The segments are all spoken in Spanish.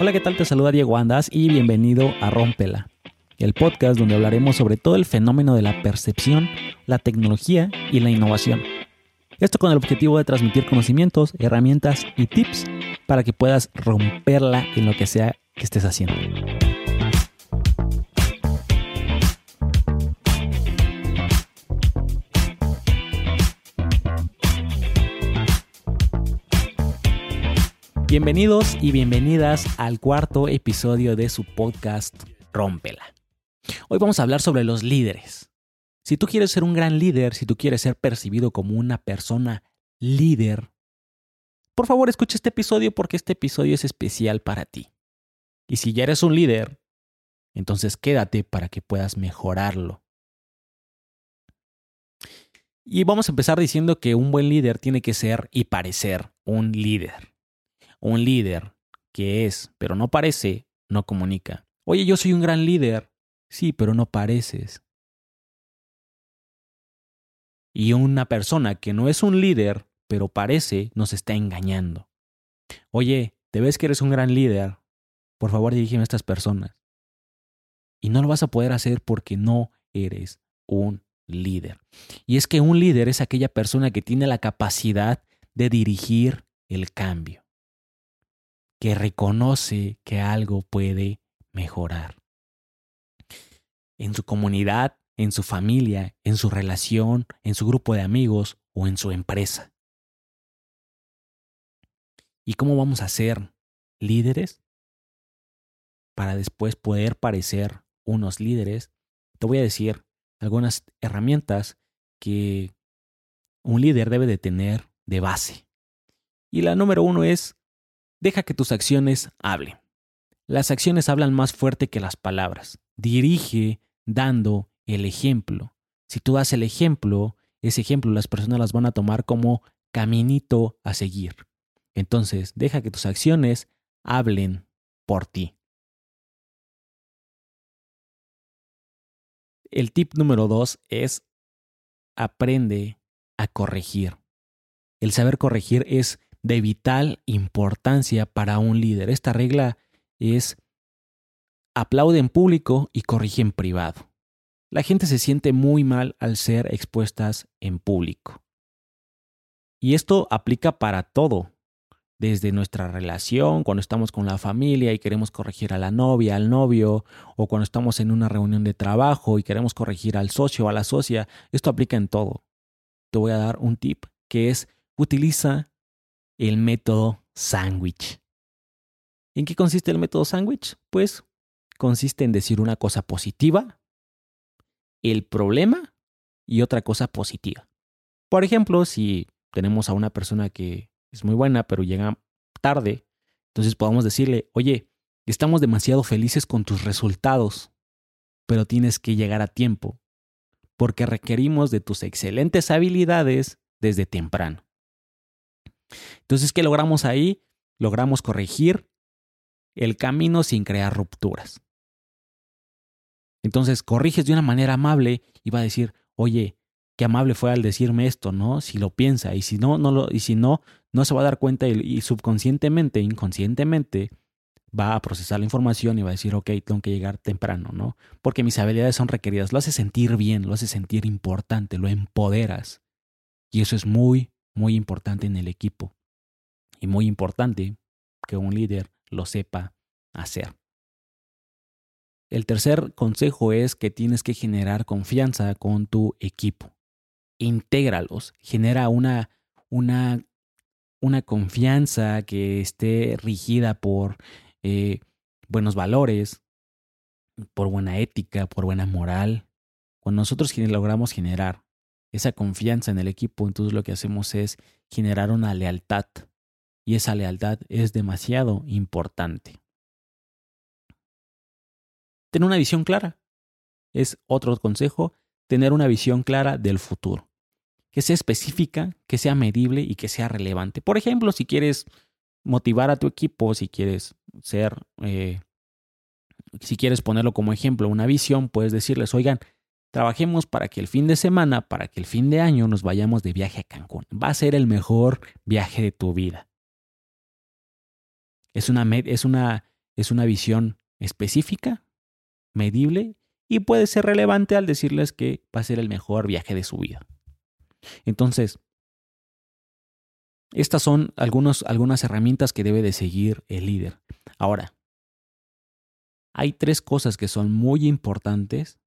Hola, ¿qué tal? Te saluda Diego Andas y bienvenido a Rómpela, el podcast donde hablaremos sobre todo el fenómeno de la percepción, la tecnología y la innovación. Esto con el objetivo de transmitir conocimientos, herramientas y tips para que puedas romperla en lo que sea que estés haciendo. Bienvenidos y bienvenidas al cuarto episodio de su podcast Rómpela. Hoy vamos a hablar sobre los líderes. Si tú quieres ser un gran líder, si tú quieres ser percibido como una persona líder, por favor escucha este episodio porque este episodio es especial para ti. Y si ya eres un líder, entonces quédate para que puedas mejorarlo. Y vamos a empezar diciendo que un buen líder tiene que ser y parecer un líder. Un líder que es, pero no parece, no comunica. Oye, yo soy un gran líder. Sí, pero no pareces. Y una persona que no es un líder, pero parece, nos está engañando. Oye, ¿te ves que eres un gran líder? Por favor, dirígeme a estas personas. Y no lo vas a poder hacer porque no eres un líder. Y es que un líder es aquella persona que tiene la capacidad de dirigir el cambio que reconoce que algo puede mejorar. En su comunidad, en su familia, en su relación, en su grupo de amigos o en su empresa. ¿Y cómo vamos a ser líderes? Para después poder parecer unos líderes, te voy a decir algunas herramientas que un líder debe de tener de base. Y la número uno es Deja que tus acciones hablen. Las acciones hablan más fuerte que las palabras. Dirige dando el ejemplo. Si tú das el ejemplo, ese ejemplo las personas las van a tomar como caminito a seguir. Entonces, deja que tus acciones hablen por ti. El tip número dos es aprende a corregir. El saber corregir es de vital importancia para un líder. Esta regla es aplaude en público y corrige en privado. La gente se siente muy mal al ser expuestas en público. Y esto aplica para todo, desde nuestra relación, cuando estamos con la familia y queremos corregir a la novia, al novio, o cuando estamos en una reunión de trabajo y queremos corregir al socio o a la socia, esto aplica en todo. Te voy a dar un tip que es utiliza el método sándwich. ¿En qué consiste el método sándwich? Pues consiste en decir una cosa positiva, el problema y otra cosa positiva. Por ejemplo, si tenemos a una persona que es muy buena pero llega tarde, entonces podemos decirle, oye, estamos demasiado felices con tus resultados, pero tienes que llegar a tiempo, porque requerimos de tus excelentes habilidades desde temprano. Entonces, ¿qué logramos ahí? Logramos corregir el camino sin crear rupturas. Entonces, corriges de una manera amable y va a decir, oye, qué amable fue al decirme esto, ¿no? Si lo piensa y si no, no lo, y si no, no se va a dar cuenta y, subconscientemente, inconscientemente, va a procesar la información y va a decir, ok, tengo que llegar temprano, ¿no? Porque mis habilidades son requeridas. Lo hace sentir bien, lo hace sentir importante, lo empoderas. Y eso es muy, muy importante en el equipo y muy importante que un líder lo sepa hacer. El tercer consejo es que tienes que generar confianza con tu equipo. Intégralos, genera una, una, una confianza que esté rigida por eh, buenos valores, por buena ética, por buena moral. Cuando nosotros logramos generar esa confianza en el equipo, entonces lo que hacemos es generar una lealtad. Y esa lealtad es demasiado importante. Tener una visión clara. Es otro consejo, tener una visión clara del futuro. Que sea específica, que sea medible y que sea relevante. Por ejemplo, si quieres motivar a tu equipo, si quieres ser, eh, si quieres ponerlo como ejemplo, una visión, puedes decirles, oigan, Trabajemos para que el fin de semana, para que el fin de año nos vayamos de viaje a Cancún. Va a ser el mejor viaje de tu vida. Es una, es una, es una visión específica, medible y puede ser relevante al decirles que va a ser el mejor viaje de su vida. Entonces, estas son algunos, algunas herramientas que debe de seguir el líder. Ahora, hay tres cosas que son muy importantes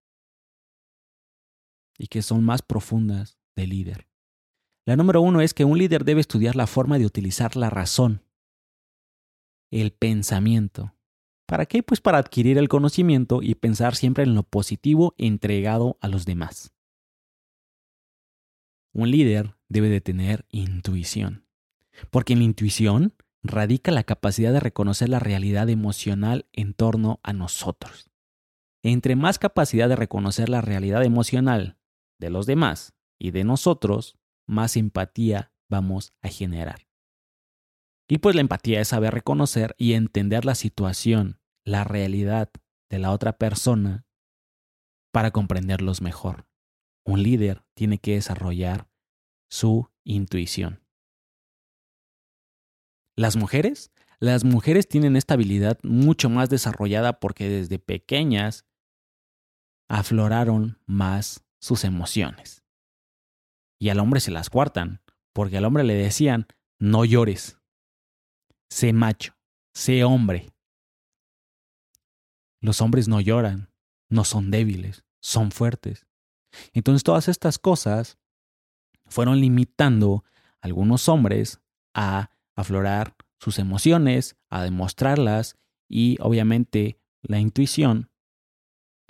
y que son más profundas del líder. La número uno es que un líder debe estudiar la forma de utilizar la razón, el pensamiento. ¿Para qué? Pues para adquirir el conocimiento y pensar siempre en lo positivo entregado a los demás. Un líder debe de tener intuición, porque en la intuición radica la capacidad de reconocer la realidad emocional en torno a nosotros. Entre más capacidad de reconocer la realidad emocional de los demás y de nosotros, más empatía vamos a generar. Y pues la empatía es saber reconocer y entender la situación, la realidad de la otra persona para comprenderlos mejor. Un líder tiene que desarrollar su intuición. Las mujeres, las mujeres tienen esta habilidad mucho más desarrollada porque desde pequeñas afloraron más sus emociones. Y al hombre se las cuartan, porque al hombre le decían, no llores, sé macho, sé hombre. Los hombres no lloran, no son débiles, son fuertes. Entonces todas estas cosas fueron limitando a algunos hombres a aflorar sus emociones, a demostrarlas y obviamente la intuición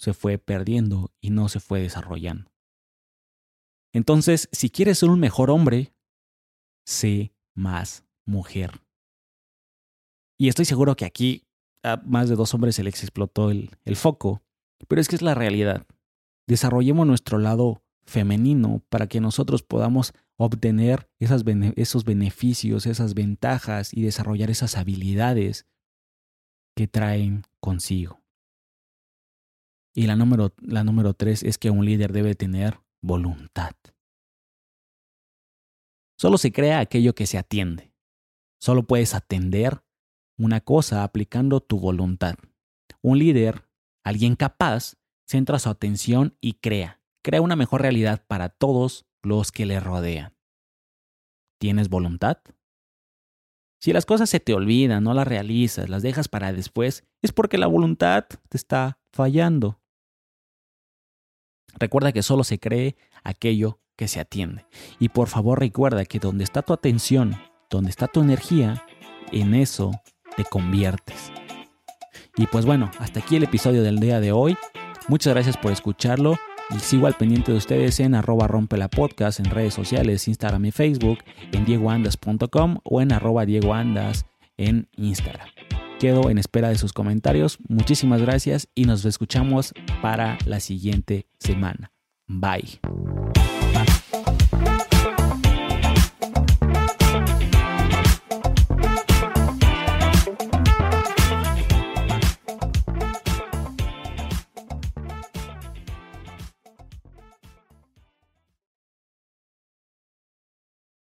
se fue perdiendo y no se fue desarrollando. Entonces, si quieres ser un mejor hombre, sé más mujer. Y estoy seguro que aquí a más de dos hombres se les explotó el, el foco, pero es que es la realidad. Desarrollemos nuestro lado femenino para que nosotros podamos obtener esos beneficios, esas ventajas y desarrollar esas habilidades que traen consigo. Y la número, la número tres es que un líder debe tener voluntad. Solo se crea aquello que se atiende. Solo puedes atender una cosa aplicando tu voluntad. Un líder, alguien capaz, centra su atención y crea. Crea una mejor realidad para todos los que le rodean. ¿Tienes voluntad? Si las cosas se te olvidan, no las realizas, las dejas para después, es porque la voluntad te está fallando. Recuerda que solo se cree aquello que se atiende. Y por favor recuerda que donde está tu atención, donde está tu energía, en eso te conviertes. Y pues bueno, hasta aquí el episodio del día de hoy. Muchas gracias por escucharlo. Y sigo al pendiente de ustedes en arroba rompe la podcast en redes sociales, Instagram y Facebook, en diegoandas.com o en arroba diegoandas en Instagram. Quedo en espera de sus comentarios. Muchísimas gracias y nos escuchamos para la siguiente semana. Bye.